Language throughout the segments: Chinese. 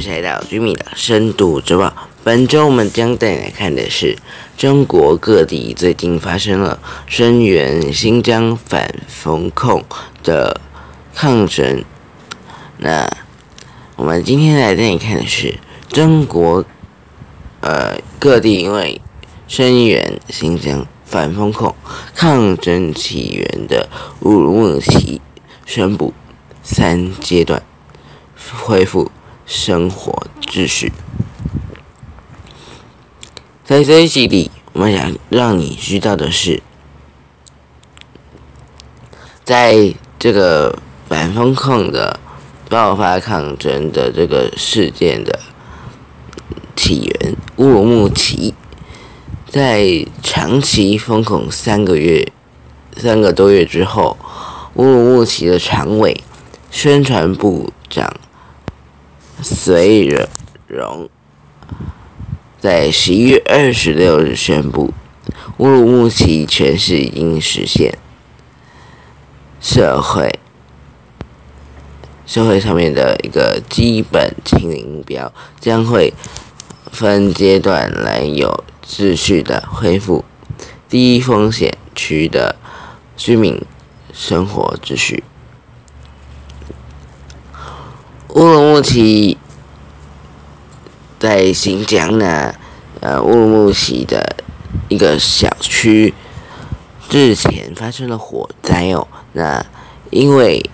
是来到居民的深度周报。本周我们将带来看的是中国各地最近发生了声援新疆反封控的抗争。那我们今天来带你看的是中国呃各地因为声援新疆反封控抗争起源的乌鲁木齐宣布三阶段恢复生活秩序。在这一集里，我想让你知道的是，在这个反封控的爆发抗争的这个事件的起源，乌鲁木齐在长期封控三个月、三个多月之后，乌鲁木齐的常委、宣传部长隋荣。在十一月二十六日宣布，乌鲁木齐全市已经实现社会社会上面的一个基本清零目标，将会分阶段来有秩序的恢复低风险区的居民生活秩序。乌鲁木齐。在新疆呢，呃，乌鲁木齐的一个小区日前发生了火灾哦。那因为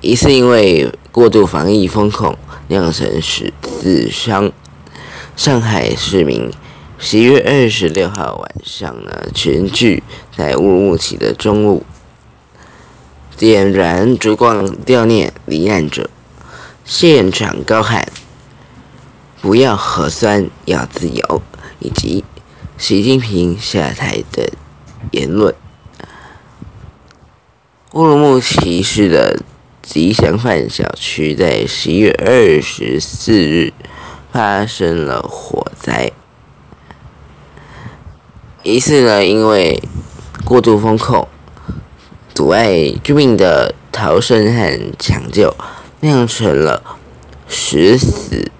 疑似因为过度防疫风控酿成十死伤。上海市民十一月二十六号晚上呢，全聚在乌鲁木齐的中路，点燃烛光悼念罹难者，现场高喊。不要核酸，要自由，以及习近平下台的言论。乌鲁木齐市的吉祥饭小区在十一月二十四日发生了火灾，疑似呢因为过度封控，阻碍居民的逃生和抢救，酿成了十死。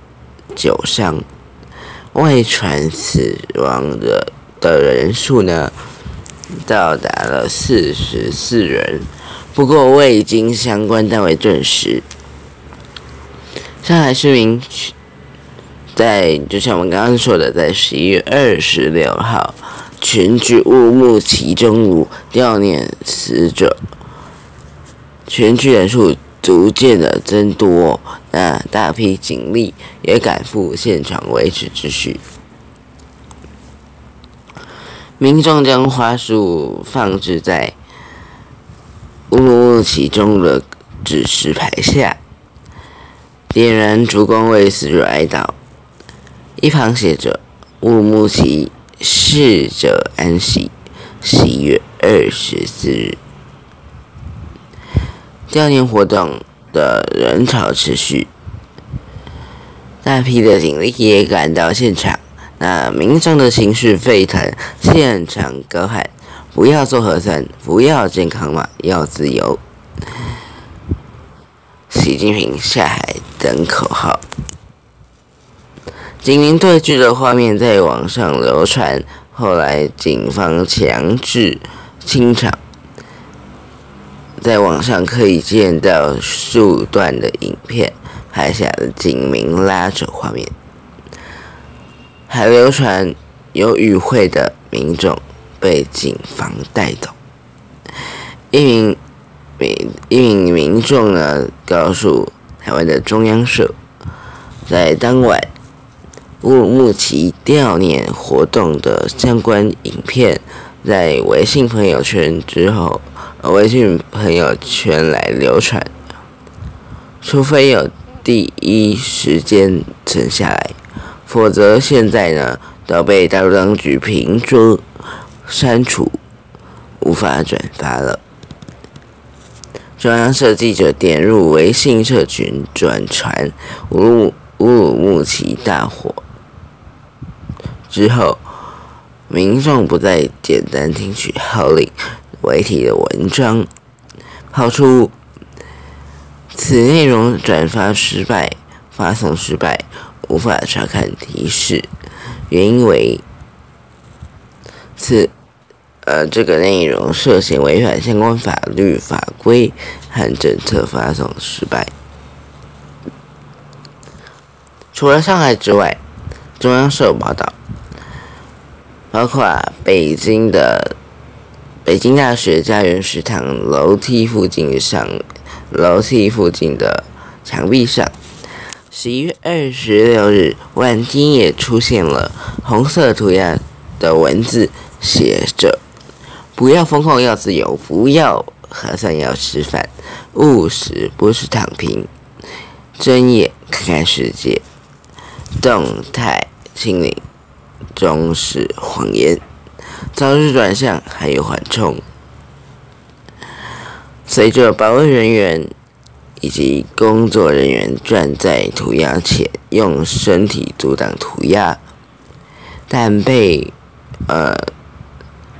九伤，外传死亡的的人数呢，到达了四十四人。不过未经相关单位证实。上海市民在就像我们刚刚说的，在十一月二十六号群聚乌鲁木齐中五悼念死者，全聚人数。逐渐的增多，那大批警力也赶赴现场维持秩序。民众将花束放置在乌鲁木齐中的指示牌下，点燃烛光为死者哀悼。一旁写着“乌鲁木齐逝者安息”。十一月二十四日。悼念活动的人潮持续，大批的警力也赶到现场。那民众的情绪沸腾，现场高喊：“不要做核酸，不要健康码，要自由。”习近平下海等口号。警民对峙的画面在网上流传，后来警方强制清场。在网上可以见到数段的影片，拍下的警民拉扯画面，还流传有与会的民众被警方带走。一名民一名民众呢，告诉台湾的中央社，在当晚乌鲁木齐悼念活动的相关影片，在微信朋友圈之后。微信朋友圈来流传，除非有第一时间存下来，否则现在呢都被大陆当局屏住删除，无法转发了。中央社记者点入微信社群转传乌鲁乌鲁木齐大火之后，民众不再简单听取号令。为题的文章抛出，此内容转发失败，发送失败，无法查看提示，原因为此呃这个内容涉嫌违反相关法律法规和政策，发送失败。除了上海之外，中央社报道，包括北京的北京大学家园食堂楼梯附近上楼梯附近的墙壁上。十一月二十六日，晚间也出现了红色涂鸦的文字，写着：“不要风控，要自由；不要核酸，要吃饭。务实不是躺平，睁眼看看世界。动态清零，终是谎言。早日转向，还有缓冲。随着保卫人员。”以及工作人员站在涂鸦前，用身体阻挡涂鸦，但被呃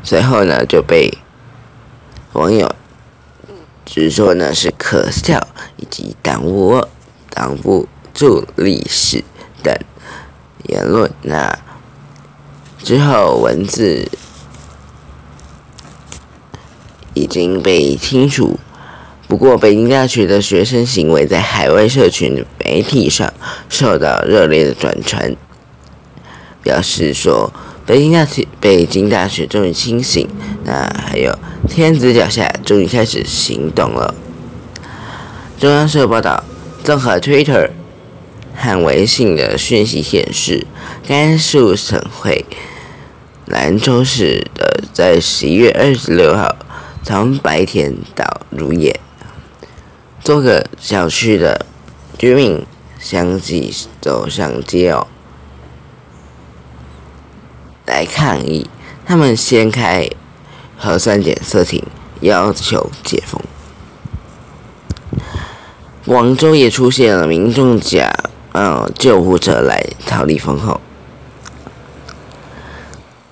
随后呢就被网友直说呢是可笑以及挡我挡不住历史等言论。那之后文字已经被清除。不过，北京大学的学生行为在海外社群媒体上受到热烈的转传，表示说北京大学北京大学终于清醒，那还有天子脚下终于开始行动了。中央社报道，综合 Twitter 和微信的讯息显示，甘肃省会兰州市的在十一月二十六号从白天到入夜。多个小区的居民相继走上街哦，来抗议。他们掀开核酸检测亭，要求解封。广州也出现了民众假呃救护车来逃离封控。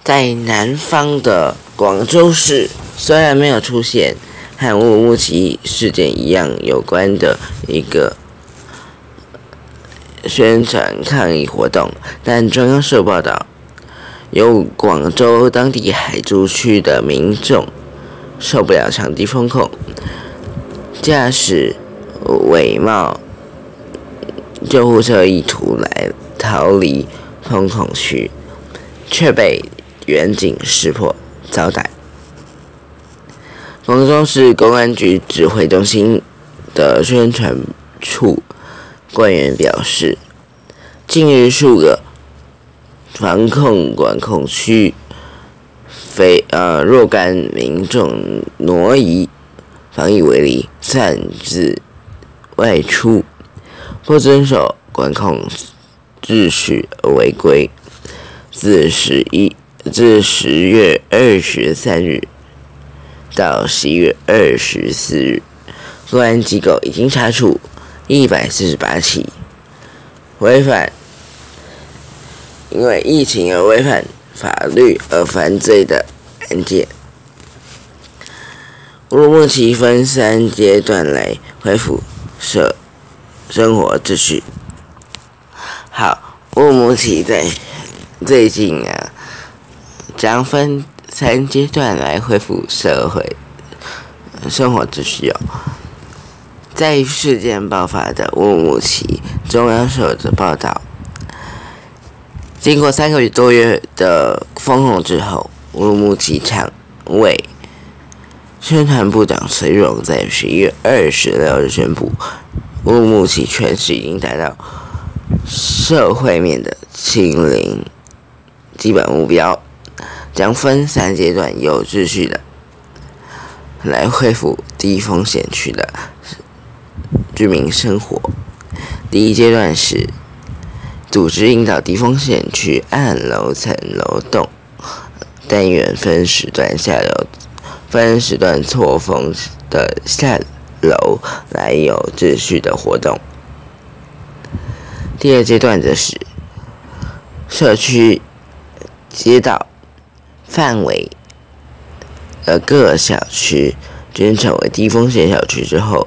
在南方的广州市，虽然没有出现。和乌鲁木齐事件一样有关的一个宣传抗议活动，但中央社报道，有广州当地海珠区的民众受不了场地封控，驾驶伪冒救护车意图来逃离封控区，却被远景识破，遭逮。广州市公安局指挥中心的宣传处官员表示，近日数个防控管控区非呃若干民众挪移防疫为例，擅自外出，不遵守管控秩序而违规，自十一自十月二十三日。到十一月二十四日，公安机构已经查处一百四十八起违反因为疫情而违反法律而犯罪的案件。乌鲁木齐分三阶段来恢复社生活秩序。好，乌鲁木齐在最近啊，将分。三阶段来恢复社会生活秩序哦。在事件爆发的乌鲁木齐，中央社的报道，经过三个月多月的封控之后，乌鲁木齐厂委宣传部长崔荣在十一月二十六日宣布，乌鲁木齐全市已经达到社会面的清零基本目标。将分三阶段有秩序的来恢复低风险区的居民生活。第一阶段是组织引导低风险区按楼层楼栋单元分时段下楼，分时段错峰的下楼来有秩序的活动。第二阶段则是社区街道。范围，呃，各小区均成为低风险小区之后，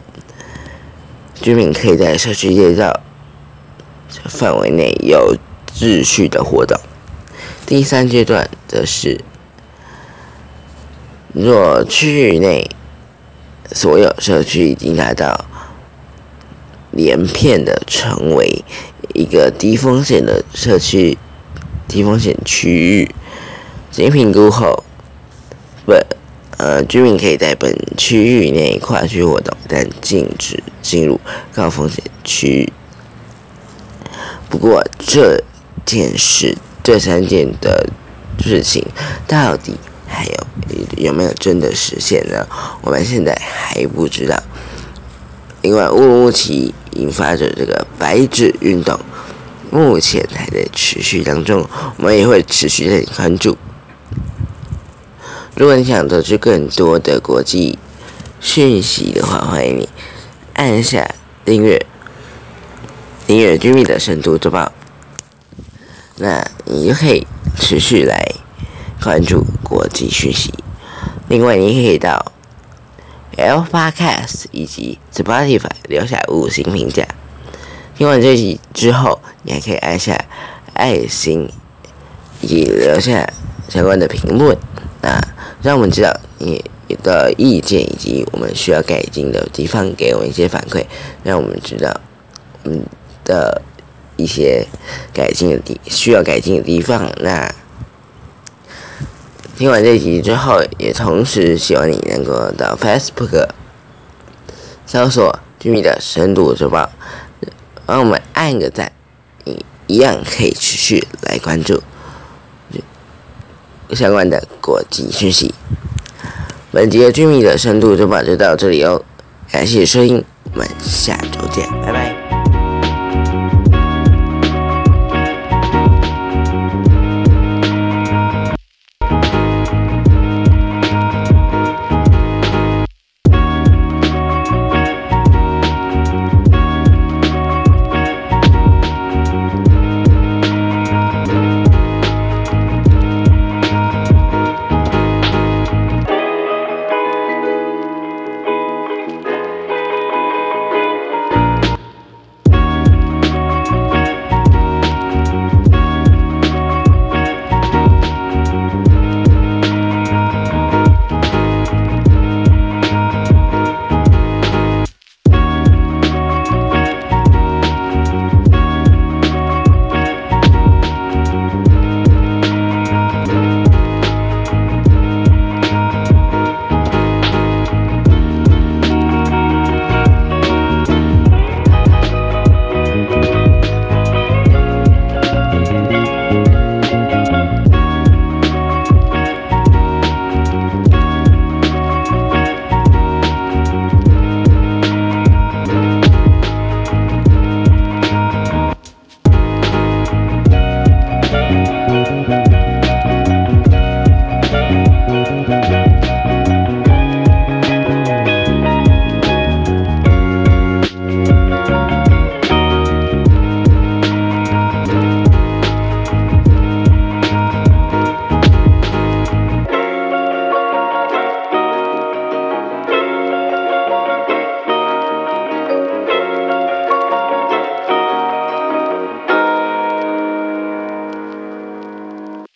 居民可以在社区街道范围内有秩序的活动。第三阶段则是，若区域内所有社区已经达到连片的成为一个低风险的社区、低风险区域，经评估后，本呃居民可以在本区域内跨区活动，但禁止进入高风险区域。不过这件事，这三件的事情，到底还有有没有真的实现呢？我们现在还不知道。另外，乌鲁木齐引发着这个白纸运动，目前还在持续当中，我们也会持续的关注。如果你想得知更多的国际讯息的话，欢迎你按下订阅。订阅居民的深度周报，那你就可以持续来关注国际讯息。另外，你可以到 L Podcast 以及 Spotify 留下五星评价。听完这集之后，你还可以按下爱心以及留下相关的评论，那让我们知道你的意见以及我们需要改进的地方，给我们一些反馈，让我们知道，嗯。的一些改进的地需要改进的地方。那听完这集之后，也同时希望你能够到 Facebook 搜索“居民的深度周报”，帮我们按个赞，你一样可以持续来关注相关的国际讯息。本集的居民的深度周报就到这里哦，感谢收听，我们下周见，拜拜。